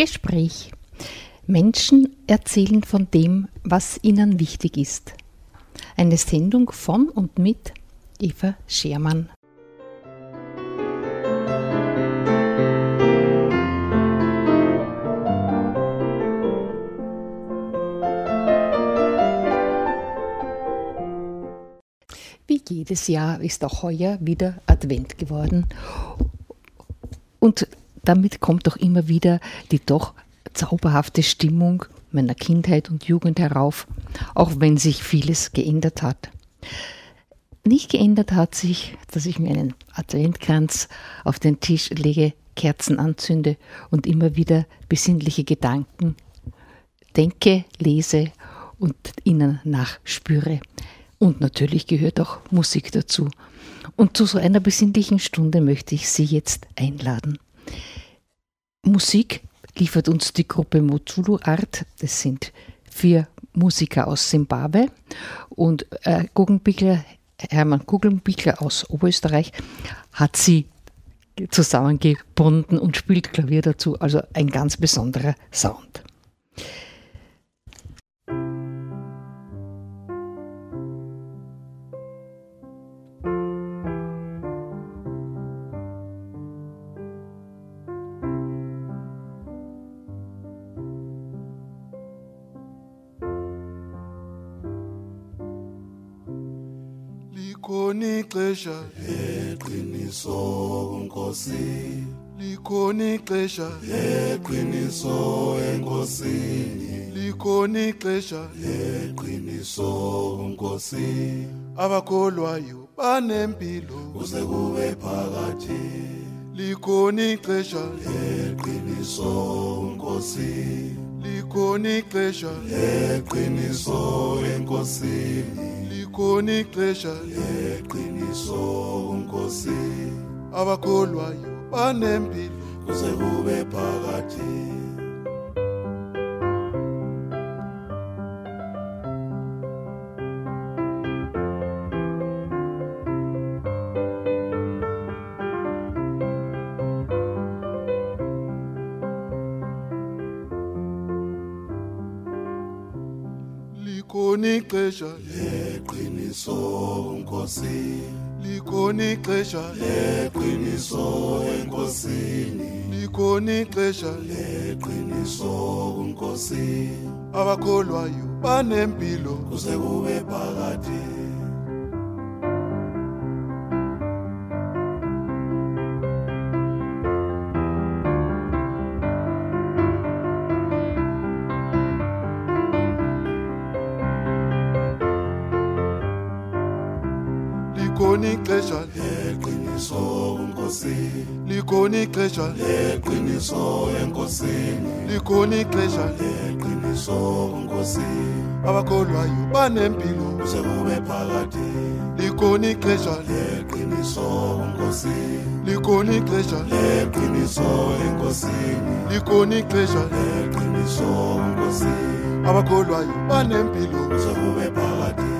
Gespräch. Menschen erzählen von dem, was ihnen wichtig ist. Eine Sendung von und mit Eva Schermann. Wie jedes Jahr ist auch heuer wieder Advent geworden. Und damit kommt auch immer wieder die doch zauberhafte Stimmung meiner Kindheit und Jugend herauf, auch wenn sich vieles geändert hat. Nicht geändert hat sich, dass ich mir einen Adventkranz auf den Tisch lege, Kerzen anzünde und immer wieder besinnliche Gedanken denke, lese und ihnen nachspüre. Und natürlich gehört auch Musik dazu. Und zu so einer besinnlichen Stunde möchte ich Sie jetzt einladen. Musik liefert uns die Gruppe Mozulu Art. Das sind vier Musiker aus Zimbabwe und äh, Guggenbichler, Hermann Guggenbichler aus Oberösterreich hat sie zusammengebunden und spielt Klavier dazu. Also ein ganz besonderer Sound. Leqiniso nkosi. Likhona ixesha. Leqiniso enkosini likhona ixesha. Leqiniso nkosi. Abakholwayo banempilo. Kuze kube phakathi. Likhona ixesha. Leqiniso nkosi. Likhona ixesha. Leqiniso enkosini likhona ixesha leqiniso nkosi abakholwayo banempilo kuze kube phakathi nkosi abakholwayo banempilo. Kuze kube phakathi. Likhona ixesha. Leqiniso nkosi likhona ixesha. Leqiniso enkosini. Likhona nkosi abakholwayo banempilo. Kuze kube phakathi. Likhona ixesha. Leqiniso nkosi. Likhona ixesha. Leqiniso enkosini likhona ixesha. Leqiniso nkosi. Abakholwayo banempilo. Kuze kube phakathi.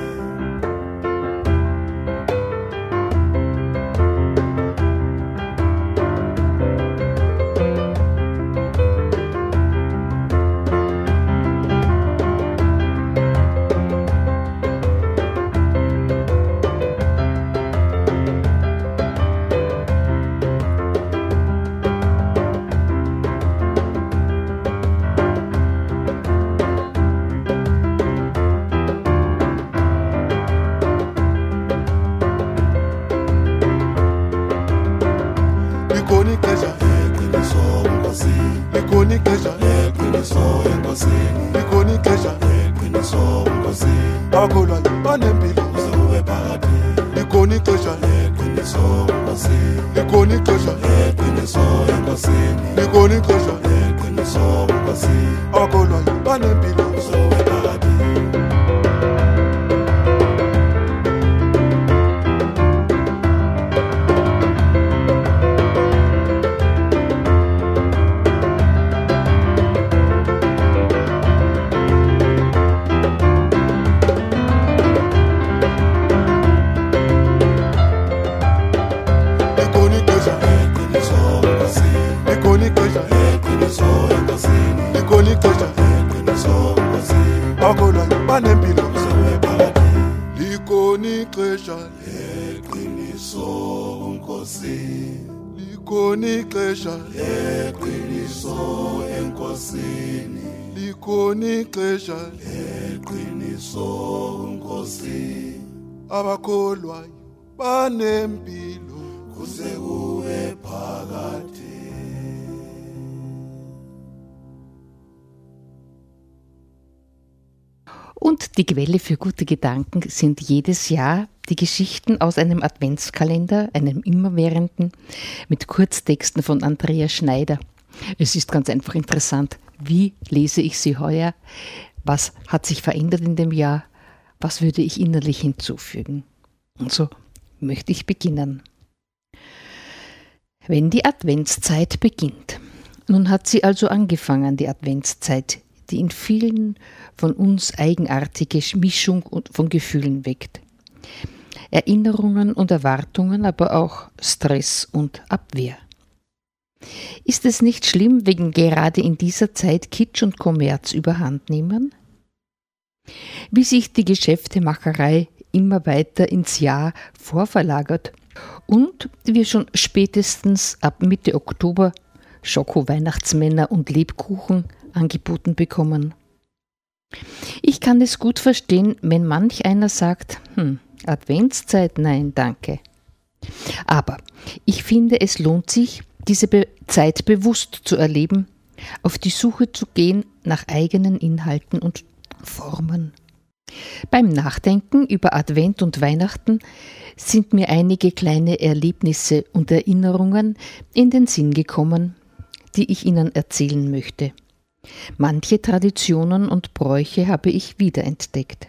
Kuze kube Und die Quelle für gute Gedanken sind jedes Jahr die Geschichten aus einem Adventskalender, einem immerwährenden, mit Kurztexten von Andrea Schneider. Es ist ganz einfach interessant. Wie lese ich sie heuer? Was hat sich verändert in dem Jahr? Was würde ich innerlich hinzufügen? Und so möchte ich beginnen. Wenn die Adventszeit beginnt. Nun hat sie also angefangen, die Adventszeit, die in vielen von uns eigenartige Mischung von Gefühlen weckt. Erinnerungen und Erwartungen, aber auch Stress und Abwehr. Ist es nicht schlimm, wegen gerade in dieser Zeit Kitsch und Kommerz überhand nehmen? Wie sich die Geschäftemacherei immer weiter ins Jahr vorverlagert und wir schon spätestens ab Mitte Oktober Schoko-Weihnachtsmänner und Lebkuchen angeboten bekommen. Ich kann es gut verstehen, wenn manch einer sagt, hm, Adventszeit, nein, danke. Aber ich finde, es lohnt sich, diese Be Zeit bewusst zu erleben, auf die Suche zu gehen nach eigenen Inhalten und Formen. Beim Nachdenken über Advent und Weihnachten sind mir einige kleine Erlebnisse und Erinnerungen in den Sinn gekommen, die ich Ihnen erzählen möchte. Manche Traditionen und Bräuche habe ich wiederentdeckt.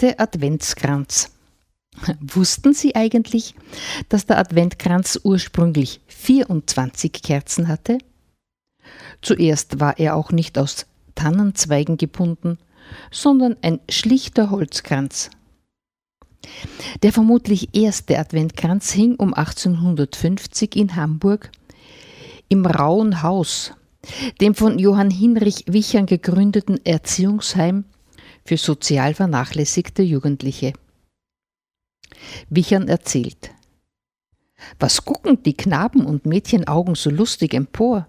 Der erste Adventskranz. Wussten Sie eigentlich, dass der Adventkranz ursprünglich 24 Kerzen hatte? Zuerst war er auch nicht aus Tannenzweigen gebunden, sondern ein schlichter Holzkranz. Der vermutlich erste Adventkranz hing um 1850 in Hamburg im Rauen Haus, dem von Johann Hinrich Wichern gegründeten Erziehungsheim für sozial vernachlässigte Jugendliche. Wichern erzählt. Was gucken die Knaben und Mädchenaugen so lustig empor?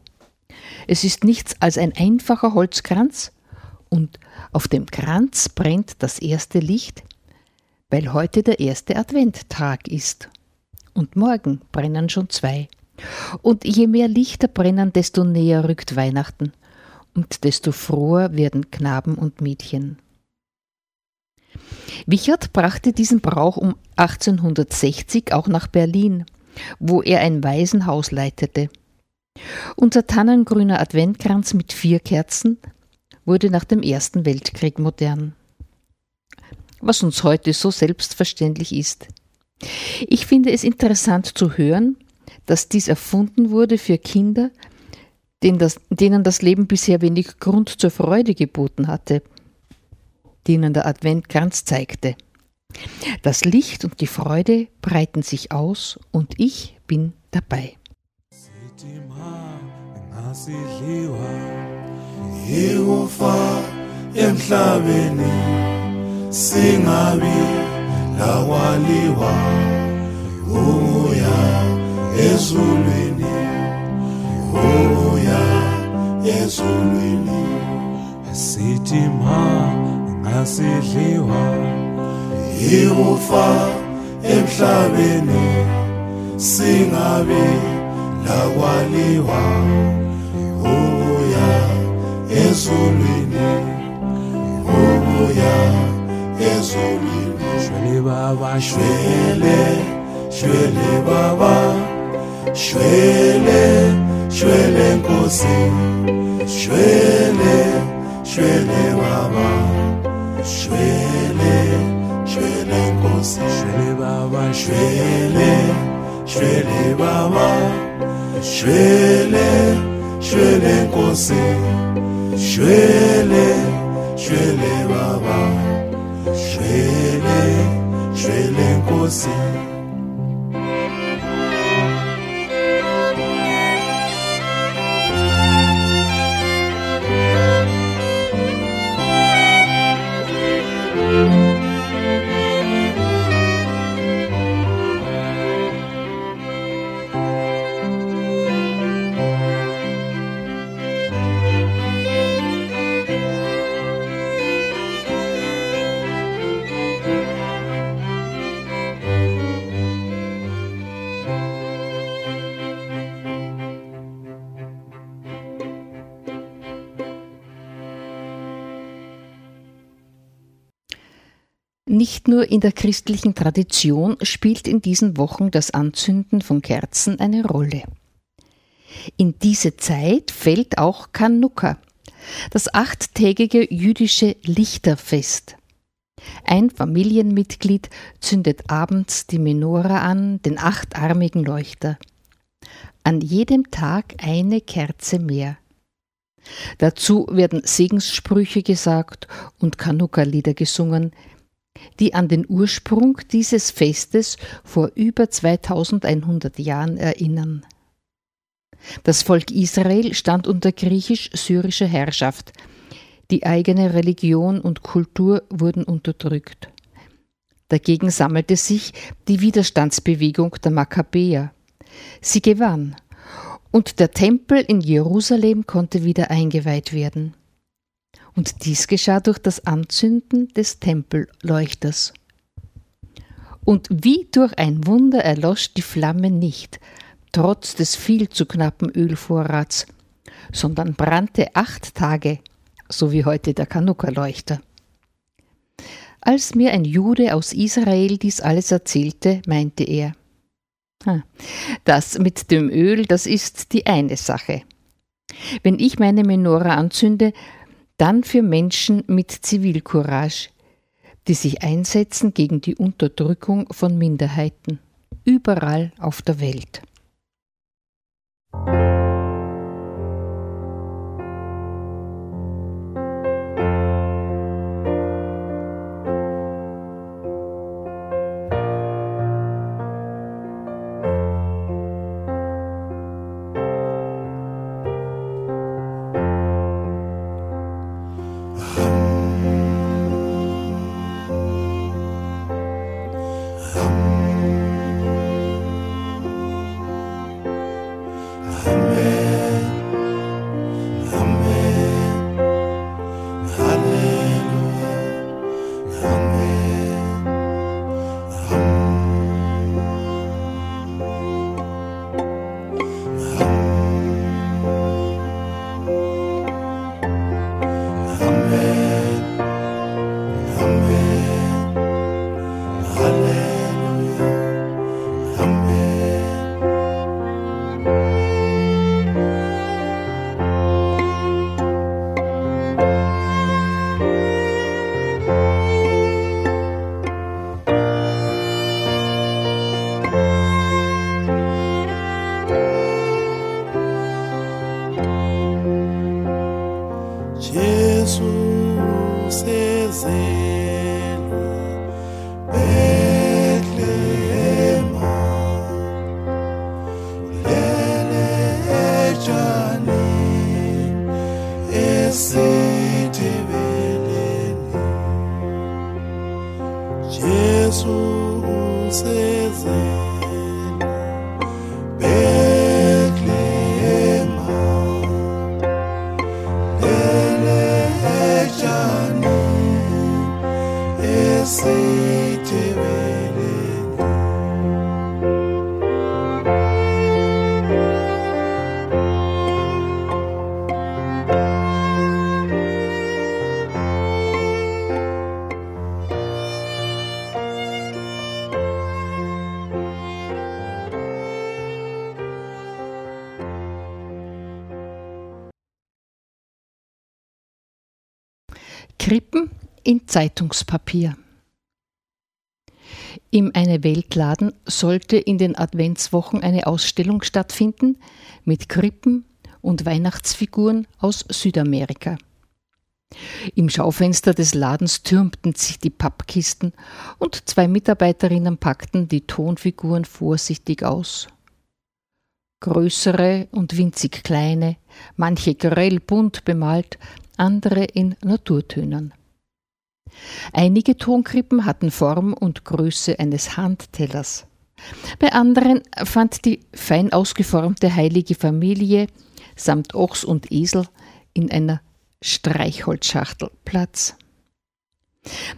Es ist nichts als ein einfacher Holzkranz, und auf dem Kranz brennt das erste Licht, weil heute der erste Adventtag ist. Und morgen brennen schon zwei. Und je mehr Lichter brennen, desto näher rückt Weihnachten, und desto froher werden Knaben und Mädchen. Wichert brachte diesen Brauch um 1860 auch nach Berlin, wo er ein Waisenhaus leitete. Unser tannengrüner Adventkranz mit vier Kerzen wurde nach dem Ersten Weltkrieg modern. Was uns heute so selbstverständlich ist. Ich finde es interessant zu hören, dass dies erfunden wurde für Kinder, denen das, denen das Leben bisher wenig Grund zur Freude geboten hatte, denen der Adventkranz zeigte. Das Licht und die Freude breiten sich aus und ich bin dabei. sithi ma ngasidliwa ikufa emhlabeni singabi lakwaliwa uya ezulwini uya ezulwini. Shwele baba shwele shwele baba shwele shwele nkosi shwele shwele baba shwele shwele nkosi. Shwele baba shwele shwele baba. Shwele shwele nkosi. Shwele shwele baba. Shwele shwele nkosi Nicht nur in der christlichen Tradition spielt in diesen Wochen das Anzünden von Kerzen eine Rolle. In diese Zeit fällt auch Chanukka, das achttägige jüdische Lichterfest. Ein Familienmitglied zündet abends die Menora an, den achtarmigen Leuchter. An jedem Tag eine Kerze mehr. Dazu werden Segenssprüche gesagt und Chanukka-Lieder gesungen, die an den Ursprung dieses Festes vor über 2100 Jahren erinnern. Das Volk Israel stand unter griechisch-syrischer Herrschaft. Die eigene Religion und Kultur wurden unterdrückt. Dagegen sammelte sich die Widerstandsbewegung der Makkabäer. Sie gewann, und der Tempel in Jerusalem konnte wieder eingeweiht werden und dies geschah durch das Anzünden des Tempelleuchters. Und wie durch ein Wunder erlosch die Flamme nicht, trotz des viel zu knappen Ölvorrats, sondern brannte acht Tage, so wie heute der Chanukka-Leuchter. Als mir ein Jude aus Israel dies alles erzählte, meinte er, das mit dem Öl, das ist die eine Sache. Wenn ich meine Menora anzünde, dann für Menschen mit Zivilcourage, die sich einsetzen gegen die Unterdrückung von Minderheiten, überall auf der Welt. Zeitungspapier. Im Eine Weltladen sollte in den Adventswochen eine Ausstellung stattfinden mit Krippen und Weihnachtsfiguren aus Südamerika. Im Schaufenster des Ladens türmten sich die Pappkisten und zwei Mitarbeiterinnen packten die Tonfiguren vorsichtig aus. Größere und winzig kleine, manche grell bunt bemalt, andere in Naturtönen. Einige Tonkrippen hatten Form und Größe eines Handtellers. Bei anderen fand die fein ausgeformte heilige Familie samt Ochs und Esel in einer Streichholzschachtel Platz.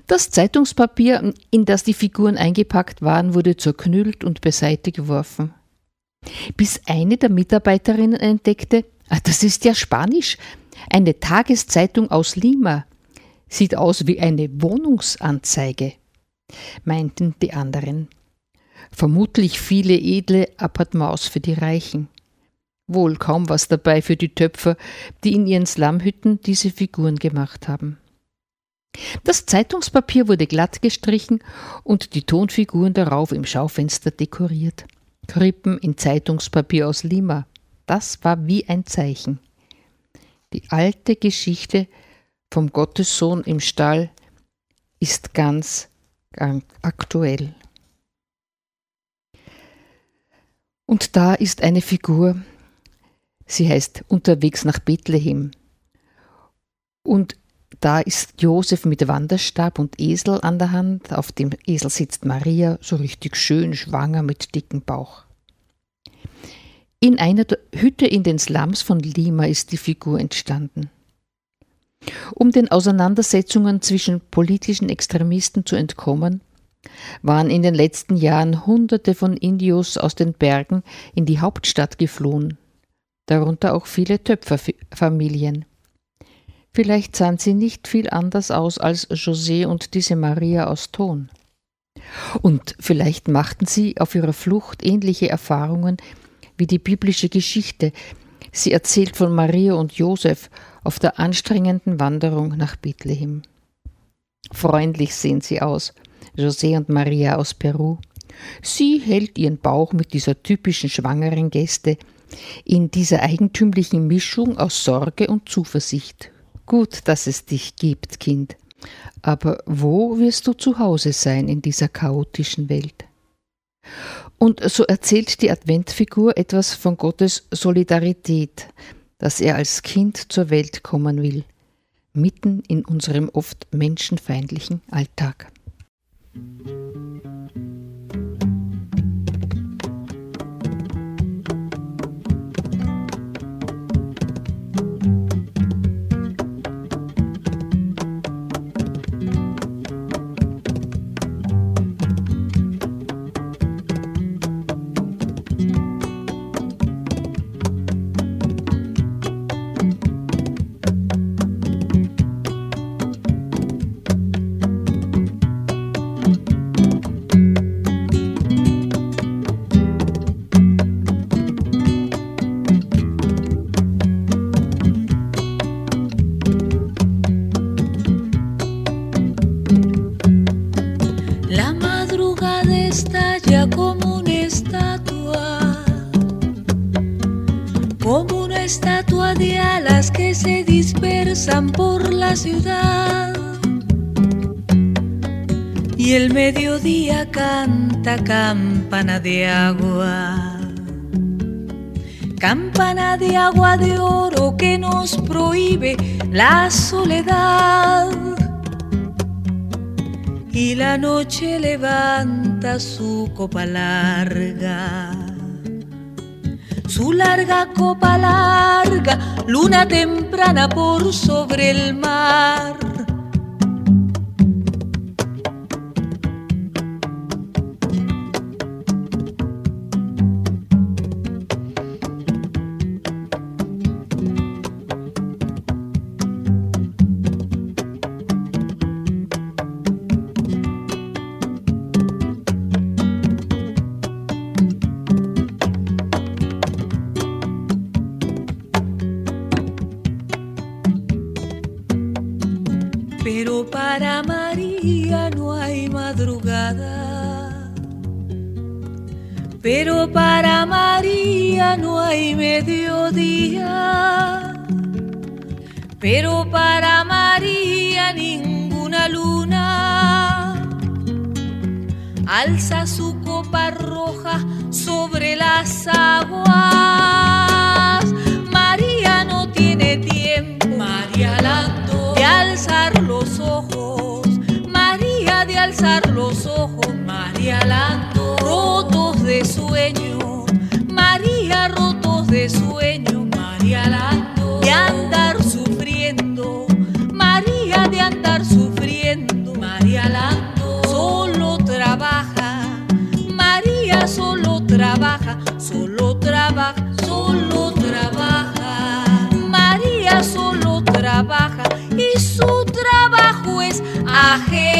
Das Zeitungspapier, in das die Figuren eingepackt waren, wurde zerknüllt und beiseite geworfen. Bis eine der Mitarbeiterinnen entdeckte, ah, das ist ja Spanisch, eine Tageszeitung aus Lima. Sieht aus wie eine Wohnungsanzeige, meinten die anderen. Vermutlich viele edle Appartements für die Reichen. Wohl kaum was dabei für die Töpfer, die in ihren Slumhütten diese Figuren gemacht haben. Das Zeitungspapier wurde glatt gestrichen und die Tonfiguren darauf im Schaufenster dekoriert. Krippen in Zeitungspapier aus Lima. Das war wie ein Zeichen. Die alte Geschichte vom Gottessohn im Stall ist ganz, aktuell. Und da ist eine Figur, sie heißt Unterwegs nach Bethlehem. Und da ist Josef mit Wanderstab und Esel an der Hand. Auf dem Esel sitzt Maria, so richtig schön schwanger mit dickem Bauch. In einer Hütte in den Slums von Lima ist die Figur entstanden. Um den Auseinandersetzungen zwischen politischen Extremisten zu entkommen, waren in den letzten Jahren Hunderte von Indios aus den Bergen in die Hauptstadt geflohen, darunter auch viele Töpferfamilien. Vielleicht sahen sie nicht viel anders aus als José und diese Maria aus Ton. Und vielleicht machten sie auf ihrer Flucht ähnliche Erfahrungen wie die biblische Geschichte. Sie erzählt von Maria und Josef auf der anstrengenden Wanderung nach Bethlehem. Freundlich sehen sie aus, José und Maria aus Peru. Sie hält ihren Bauch mit dieser typischen schwangeren Geste, in dieser eigentümlichen Mischung aus Sorge und Zuversicht. Gut, dass es dich gibt, Kind. Aber wo wirst du zu Hause sein in dieser chaotischen Welt? Und so erzählt die Adventfigur etwas von Gottes Solidarität, dass er als Kind zur Welt kommen will, mitten in unserem oft menschenfeindlichen Alltag. La por la ciudad. y el mediodía canta campana de agua. Campana de agua de oro que nos prohíbe la soledad. Y la noche levanta su copa larga. Su larga copa larga, luna temprana por sobre el mar Pero para María ninguna luna alza su copa roja sobre las aguas. María no tiene tiempo, María Lando, de alzar los ojos. María de alzar los ojos, María Lando, rotos de sueño. María rotos de sueño, trabaja, solo trabaja, solo trabaja. María solo trabaja y su trabajo es ajeno.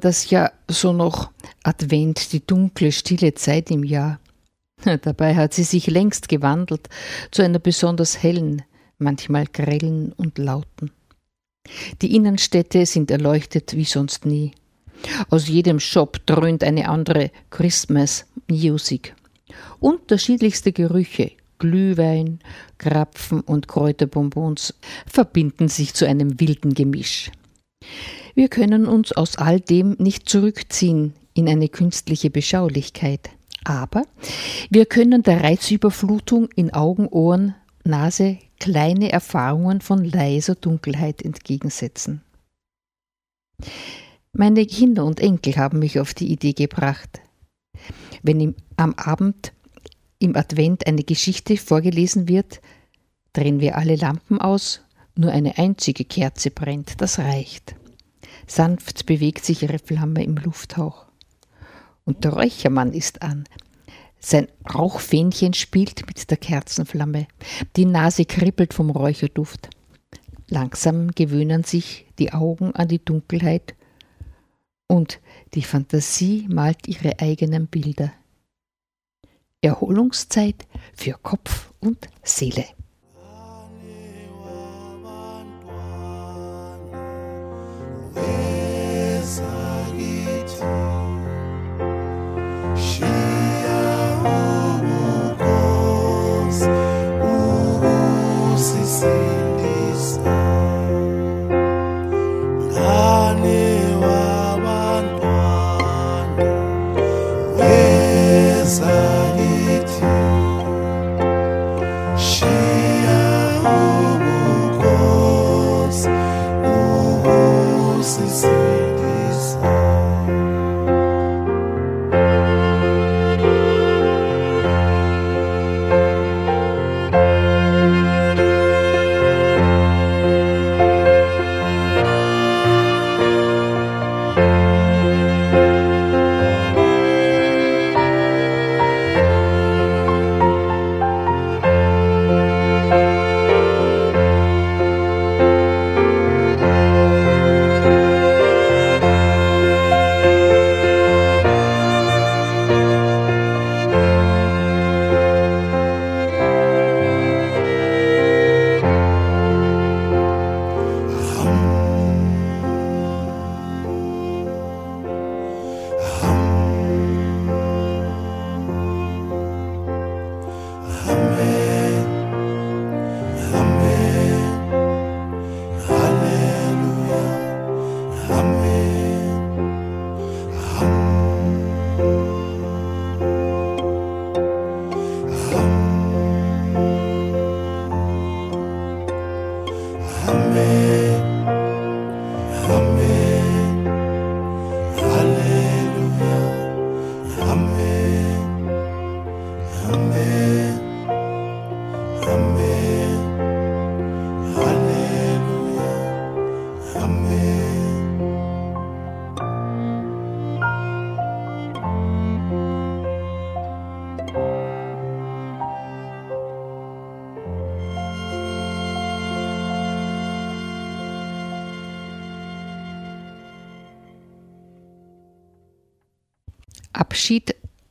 Man das ja so noch Advent, die dunkle, stille Zeit im Jahr. Dabei hat sie sich längst gewandelt zu einer besonders hellen, manchmal grellen und lauten. Die Innenstädte sind erleuchtet wie sonst nie. Aus jedem Shop dröhnt eine andere Christmas Music. Unterschiedlichste Gerüche, Glühwein, Krapfen und Kräuterbonbons verbinden sich zu einem wilden Gemisch. Wir können uns aus all dem nicht zurückziehen in eine künstliche Beschaulichkeit. Aber wir können der Reizüberflutung in Augen, Ohren, Nase kleine Erfahrungen von leiser Dunkelheit entgegensetzen. Meine Kinder und Enkel haben mich auf die Idee gebracht. Wenn im, am Abend im Advent eine Geschichte vorgelesen wird, drehen wir alle Lampen aus, nur eine einzige Kerze brennt, das reicht. Sanft bewegt sich ihre Flamme im Lufthauch. Und der Räuchermann ist an. Sein Rauchfähnchen spielt mit der Kerzenflamme. Die Nase kribbelt vom Räucherduft. Langsam gewöhnen sich die Augen an die Dunkelheit und die Fantasie malt ihre eigenen Bilder. Erholungszeit für Kopf und Seele.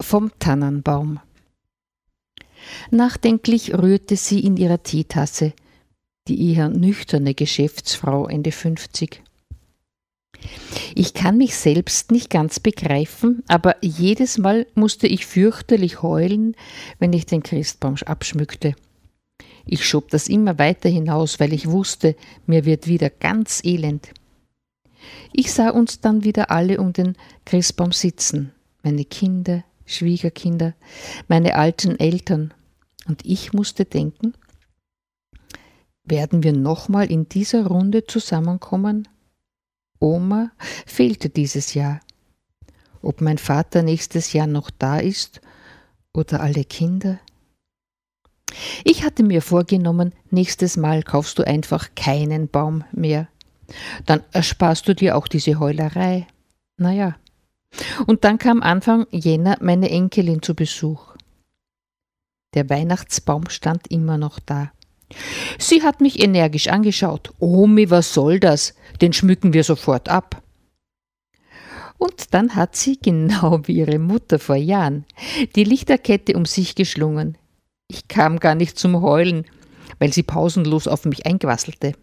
Vom Tannenbaum. Nachdenklich rührte sie in ihrer Teetasse, die eher nüchterne Geschäftsfrau Ende 50. Ich kann mich selbst nicht ganz begreifen, aber jedes Mal musste ich fürchterlich heulen, wenn ich den Christbaum abschmückte. Ich schob das immer weiter hinaus, weil ich wusste, mir wird wieder ganz elend. Ich sah uns dann wieder alle um den Christbaum sitzen, meine Kinder, Schwiegerkinder, meine alten Eltern, und ich musste denken, werden wir nochmal in dieser Runde zusammenkommen? Oma fehlte dieses Jahr. Ob mein Vater nächstes Jahr noch da ist oder alle Kinder? Ich hatte mir vorgenommen, nächstes Mal kaufst du einfach keinen Baum mehr. Dann ersparst du dir auch diese Heulerei. Naja. Und dann kam Anfang Jänner meine Enkelin zu Besuch. Der Weihnachtsbaum stand immer noch da. Sie hat mich energisch angeschaut. Omi, was soll das? Den schmücken wir sofort ab. Und dann hat sie, genau wie ihre Mutter vor Jahren, die Lichterkette um sich geschlungen. Ich kam gar nicht zum Heulen, weil sie pausenlos auf mich einquasselte.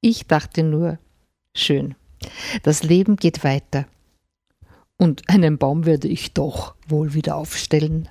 Ich dachte nur, schön, das Leben geht weiter. Und einen Baum werde ich doch wohl wieder aufstellen.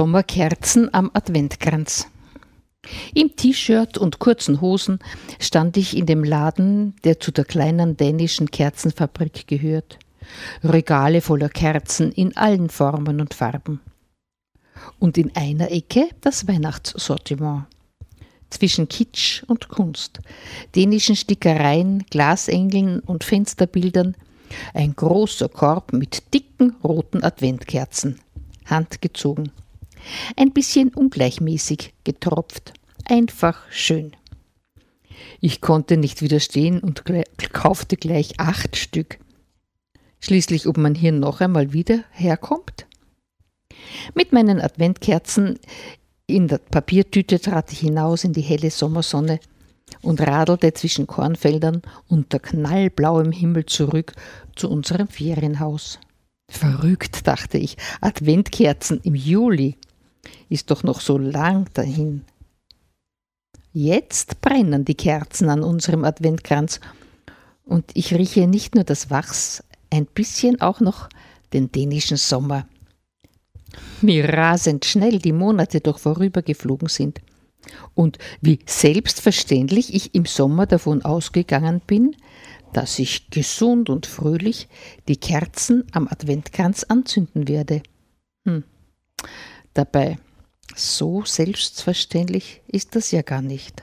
Sommerkerzen am Adventkranz. Im T-Shirt und kurzen Hosen stand ich in dem Laden, der zu der kleinen dänischen Kerzenfabrik gehört. Regale voller Kerzen in allen Formen und Farben. Und in einer Ecke das Weihnachtssortiment. Zwischen Kitsch und Kunst, dänischen Stickereien, Glasengeln und Fensterbildern ein großer Korb mit dicken roten Adventkerzen, handgezogen. Ein bisschen ungleichmäßig getropft, einfach schön. Ich konnte nicht widerstehen und kaufte gleich acht Stück. Schließlich, ob man hier noch einmal wieder herkommt? Mit meinen Adventkerzen in der Papiertüte trat ich hinaus in die helle Sommersonne und radelte zwischen Kornfeldern unter knallblauem Himmel zurück zu unserem Ferienhaus. Verrückt, dachte ich, Adventkerzen im Juli ist doch noch so lang dahin. Jetzt brennen die Kerzen an unserem Adventkranz und ich rieche nicht nur das Wachs, ein bisschen auch noch den dänischen Sommer. Wie rasend schnell die Monate doch vorübergeflogen sind und wie selbstverständlich ich im Sommer davon ausgegangen bin, dass ich gesund und fröhlich die Kerzen am Adventkranz anzünden werde. Hm. Dabei so selbstverständlich ist das ja gar nicht.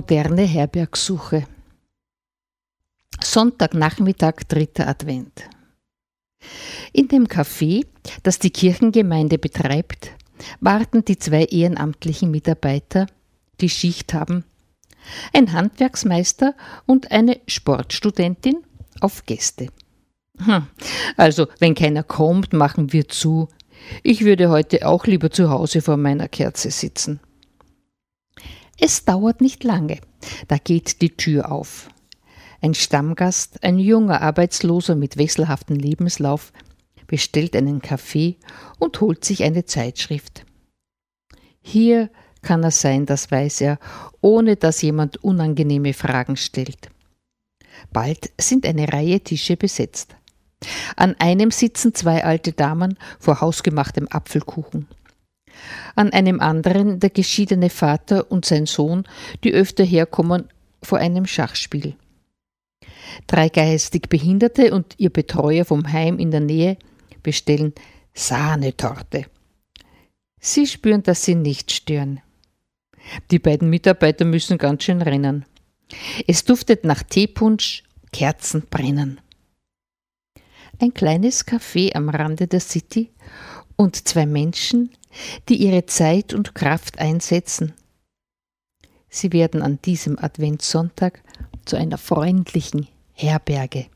Moderne Herbergsuche. Sonntagnachmittag, dritter Advent. In dem Café, das die Kirchengemeinde betreibt, warten die zwei ehrenamtlichen Mitarbeiter, die Schicht haben, ein Handwerksmeister und eine Sportstudentin auf Gäste. Hm, also, wenn keiner kommt, machen wir zu. Ich würde heute auch lieber zu Hause vor meiner Kerze sitzen. Es dauert nicht lange. Da geht die Tür auf. Ein Stammgast, ein junger Arbeitsloser mit wechselhaftem Lebenslauf, bestellt einen Kaffee und holt sich eine Zeitschrift. Hier kann er sein, das weiß er, ohne dass jemand unangenehme Fragen stellt. Bald sind eine Reihe Tische besetzt. An einem sitzen zwei alte Damen vor hausgemachtem Apfelkuchen an einem anderen der geschiedene Vater und sein Sohn, die öfter herkommen vor einem Schachspiel. Drei geistig Behinderte und ihr Betreuer vom Heim in der Nähe bestellen Sahnetorte. Sie spüren, dass sie nicht stören. Die beiden Mitarbeiter müssen ganz schön rennen. Es duftet nach Teepunsch, Kerzen brennen. Ein kleines Café am Rande der City und zwei Menschen, die ihre Zeit und Kraft einsetzen. Sie werden an diesem Adventssonntag zu einer freundlichen Herberge.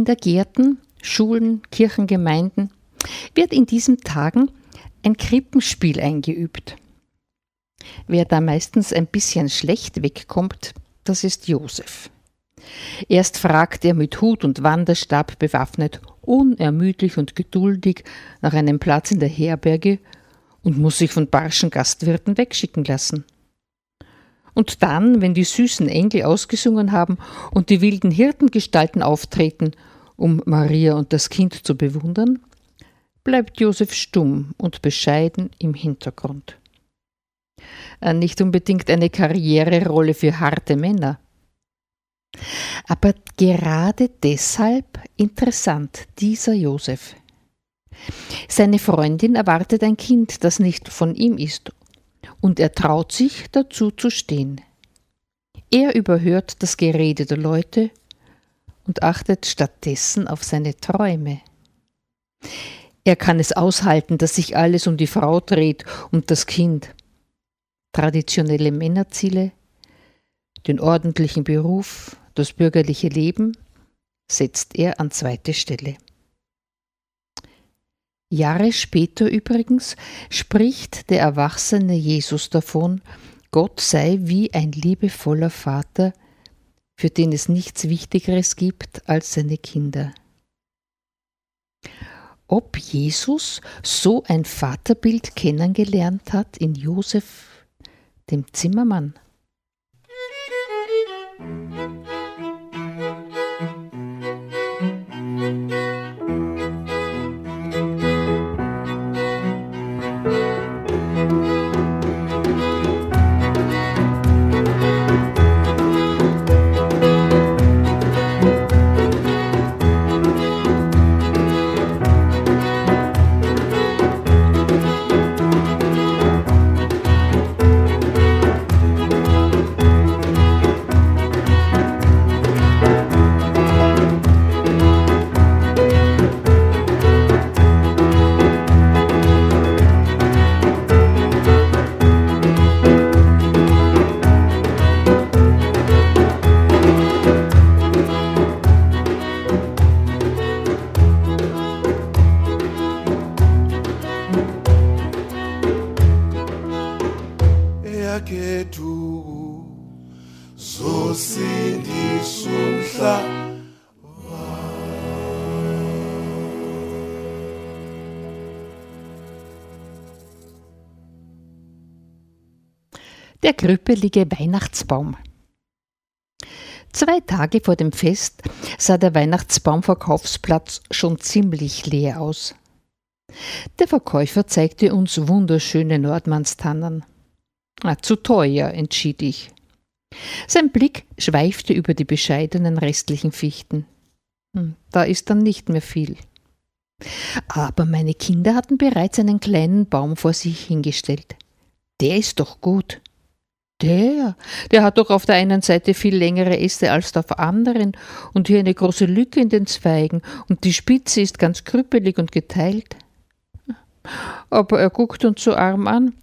Kindergärten, Schulen, Kirchengemeinden wird in diesen Tagen ein Krippenspiel eingeübt. Wer da meistens ein bisschen schlecht wegkommt, das ist Josef. Erst fragt er mit Hut und Wanderstab bewaffnet, unermüdlich und geduldig nach einem Platz in der Herberge und muss sich von barschen Gastwirten wegschicken lassen. Und dann, wenn die süßen Engel ausgesungen haben und die wilden Hirtengestalten auftreten, um Maria und das Kind zu bewundern, bleibt Josef stumm und bescheiden im Hintergrund. Äh, Nicht unbedingt eine Karriererolle für harte Männer. Aber gerade deshalb interessant dieser Josef. Seine Freundin erwartet ein Kind, das nicht von ihm ist, und er traut sich dazu zu stehen. Er überhört das Gerede der Leute und achtet stattdessen auf seine Träume. Er kann es aushalten, dass sich alles um die Frau dreht und das Kind. Traditionelle Männerziele, den ordentlichen Beruf, das bürgerliche Leben setzt er an zweite Stelle. Jahre später übrigens spricht der erwachsene Jesus davon, Gott sei wie ein liebevoller Vater, für den es nichts Wichtigeres gibt als seine Kinder. Ob Jesus so ein Vaterbild kennengelernt hat in Josef, dem Zimmermann? Der krüppelige Weihnachtsbaum. Zwei Tage vor dem Fest sah der Weihnachtsbaumverkaufsplatz schon ziemlich leer aus. Der Verkäufer zeigte uns wunderschöne Nordmannstannen. Ah, zu teuer, entschied ich. Sein Blick schweifte über die bescheidenen restlichen Fichten. Hm, da ist dann nicht mehr viel. Aber meine Kinder hatten bereits einen kleinen Baum vor sich hingestellt. Der ist doch gut. Der, der hat doch auf der einen Seite viel längere Äste als auf der anderen und hier eine große Lücke in den Zweigen und die Spitze ist ganz krüppelig und geteilt. Aber er guckt uns so arm an.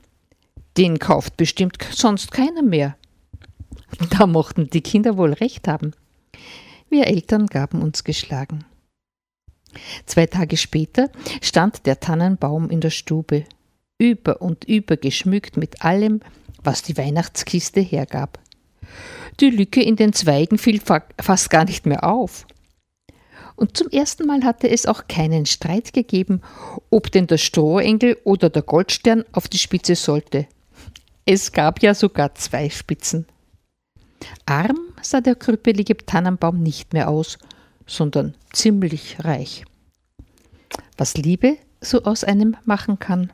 Den kauft bestimmt sonst keiner mehr. Da mochten die Kinder wohl recht haben. Wir Eltern gaben uns geschlagen. Zwei Tage später stand der Tannenbaum in der Stube, über und über geschmückt mit allem, was die Weihnachtskiste hergab. Die Lücke in den Zweigen fiel fast gar nicht mehr auf. Und zum ersten Mal hatte es auch keinen Streit gegeben, ob denn der Strohengel oder der Goldstern auf die Spitze sollte. Es gab ja sogar zwei Spitzen. Arm sah der krüppelige Tannenbaum nicht mehr aus, sondern ziemlich reich. Was Liebe so aus einem machen kann.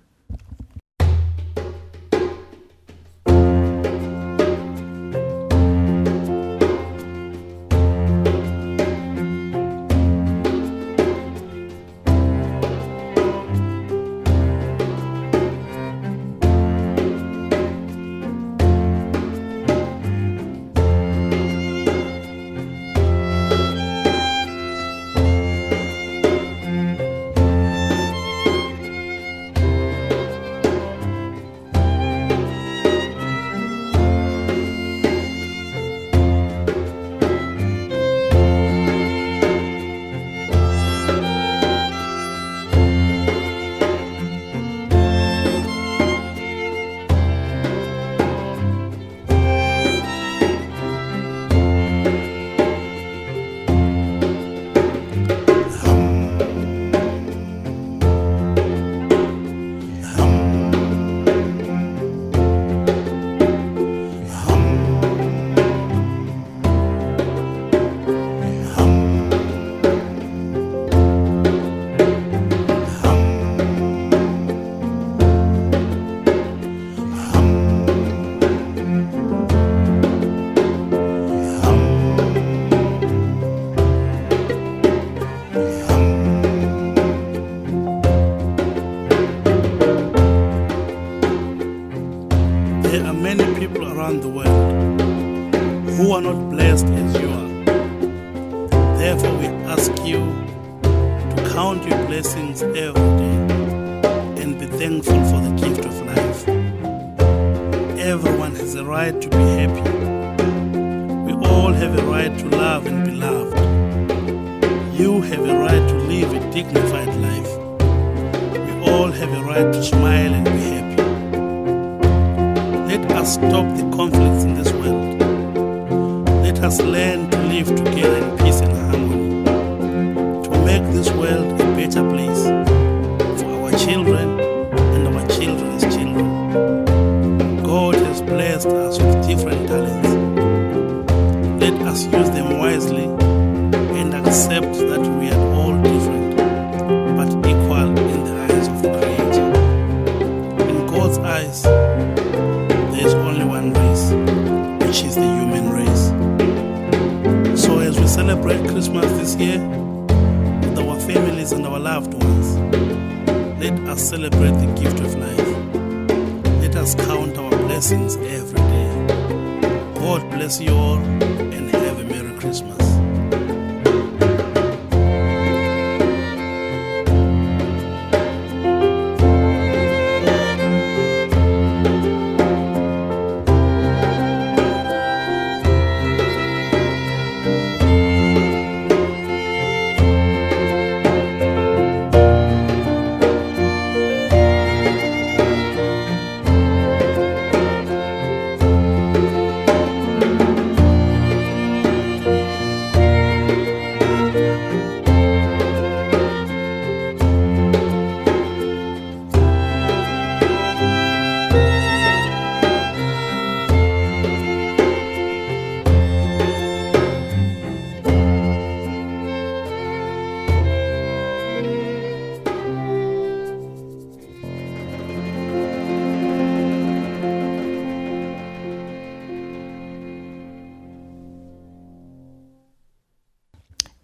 dignified life. We all have a right to smile and be happy. Let us stop the conflicts in this world. Let us learn to live together in peace and harmony, to make this world a better place for our children and our children's children. God has blessed us with different talents. Let us use them wisely and accept that we celebrate Christmas this year with our families and our loved ones. Let us celebrate the gift of life. Let us count our blessings every day. God bless you all.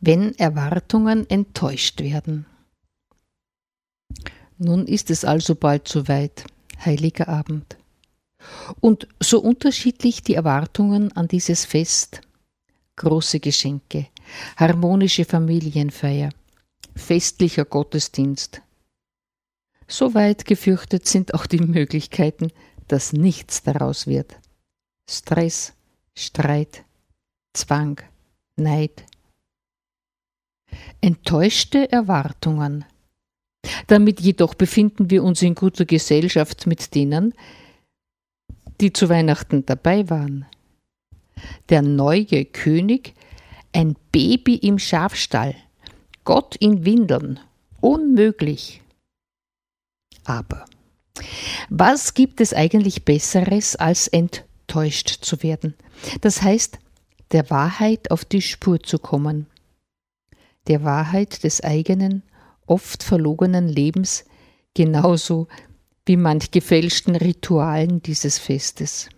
Wenn Erwartungen enttäuscht werden. Nun ist es also bald soweit, heiliger Abend. Und so unterschiedlich die Erwartungen an dieses Fest, große Geschenke, harmonische Familienfeier, festlicher Gottesdienst. So weit gefürchtet sind auch die Möglichkeiten, dass nichts daraus wird. Stress, Streit, Zwang, Neid. Enttäuschte Erwartungen. Damit jedoch befinden wir uns in guter Gesellschaft mit denen, die zu Weihnachten dabei waren. Der neue König, ein Baby im Schafstall, Gott in Windeln, unmöglich. Aber was gibt es eigentlich Besseres, als enttäuscht zu werden? Das heißt, der Wahrheit auf die Spur zu kommen, der Wahrheit des eigenen, oft verlogenen Lebens, genauso wie manch gefälschten Ritualen dieses Festes.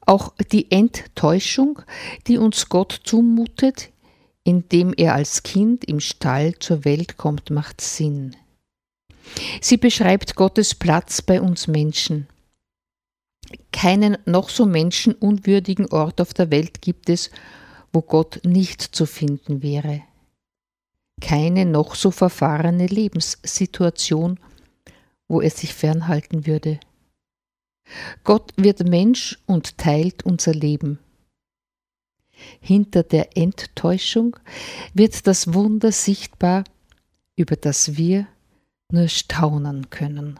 Auch die Enttäuschung, die uns Gott zumutet, indem er als Kind im Stall zur Welt kommt, macht Sinn. Sie beschreibt Gottes Platz bei uns Menschen. Keinen noch so menschenunwürdigen Ort auf der Welt gibt es, wo Gott nicht zu finden wäre. Keine noch so verfahrene Lebenssituation, wo er sich fernhalten würde. Gott wird Mensch und teilt unser Leben. Hinter der Enttäuschung wird das Wunder sichtbar, über das wir nur staunen können.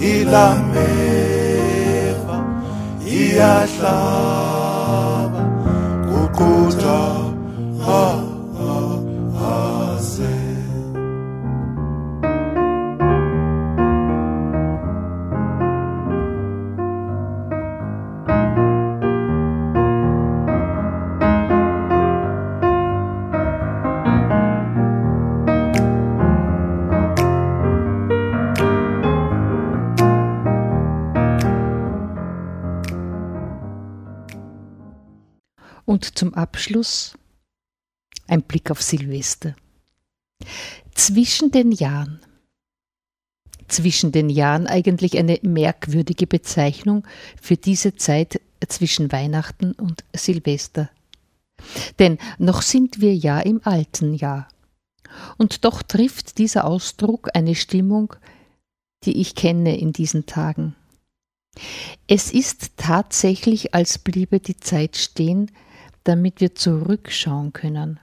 Ilameva iyahlaba kuqutha zum Abschluss ein Blick auf Silvester. Zwischen den Jahren. Zwischen den Jahren eigentlich eine merkwürdige Bezeichnung für diese Zeit zwischen Weihnachten und Silvester. Denn noch sind wir ja im alten Jahr. Und doch trifft dieser Ausdruck eine Stimmung, die ich kenne in diesen Tagen. Es ist tatsächlich, als bliebe die Zeit stehen, damit wir zurückschauen können.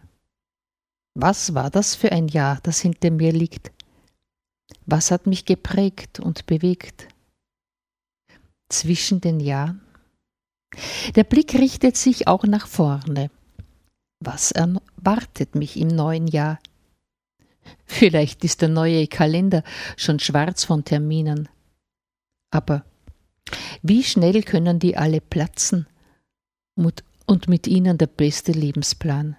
Was war das für ein Jahr, das hinter mir liegt? Was hat mich geprägt und bewegt? Zwischen den Jahren? Der Blick richtet sich auch nach vorne. Was erwartet mich im neuen Jahr? Vielleicht ist der neue Kalender schon schwarz von Terminen. Aber wie schnell können die alle platzen und mit ihnen der beste Lebensplan?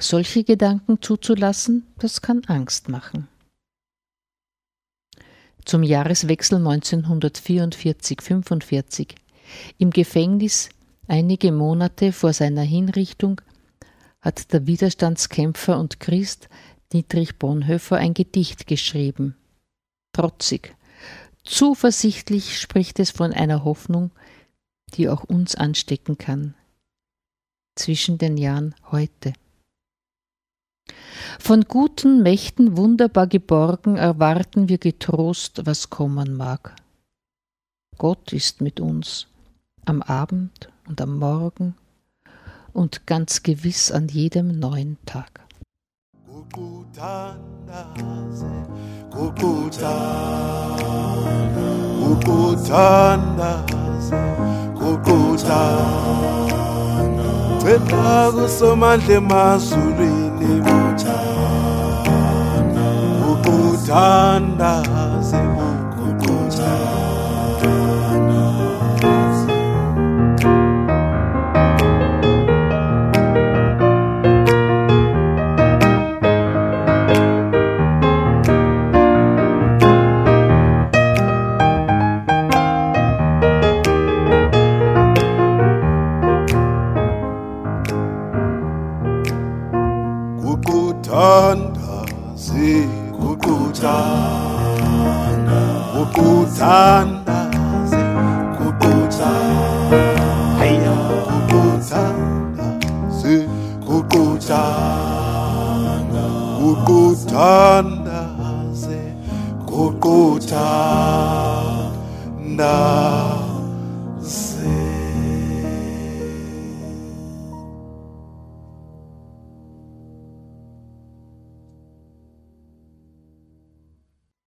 Solche Gedanken zuzulassen, das kann Angst machen. Zum Jahreswechsel 1944-45 im Gefängnis einige Monate vor seiner Hinrichtung hat der Widerstandskämpfer und Christ Dietrich Bonhoeffer ein Gedicht geschrieben. Trotzig, zuversichtlich spricht es von einer Hoffnung, die auch uns anstecken kann. Zwischen den Jahren heute. Von guten Mächten wunderbar geborgen erwarten wir getrost, was kommen mag. Gott ist mit uns, am Abend und am Morgen und ganz gewiss an jedem neuen Tag. kuquthana cela kusomandla emazulwini. Buthana kuquthana uthandaze kuquthandaze kuquthandaze kuquthandaze kuquthandaze na.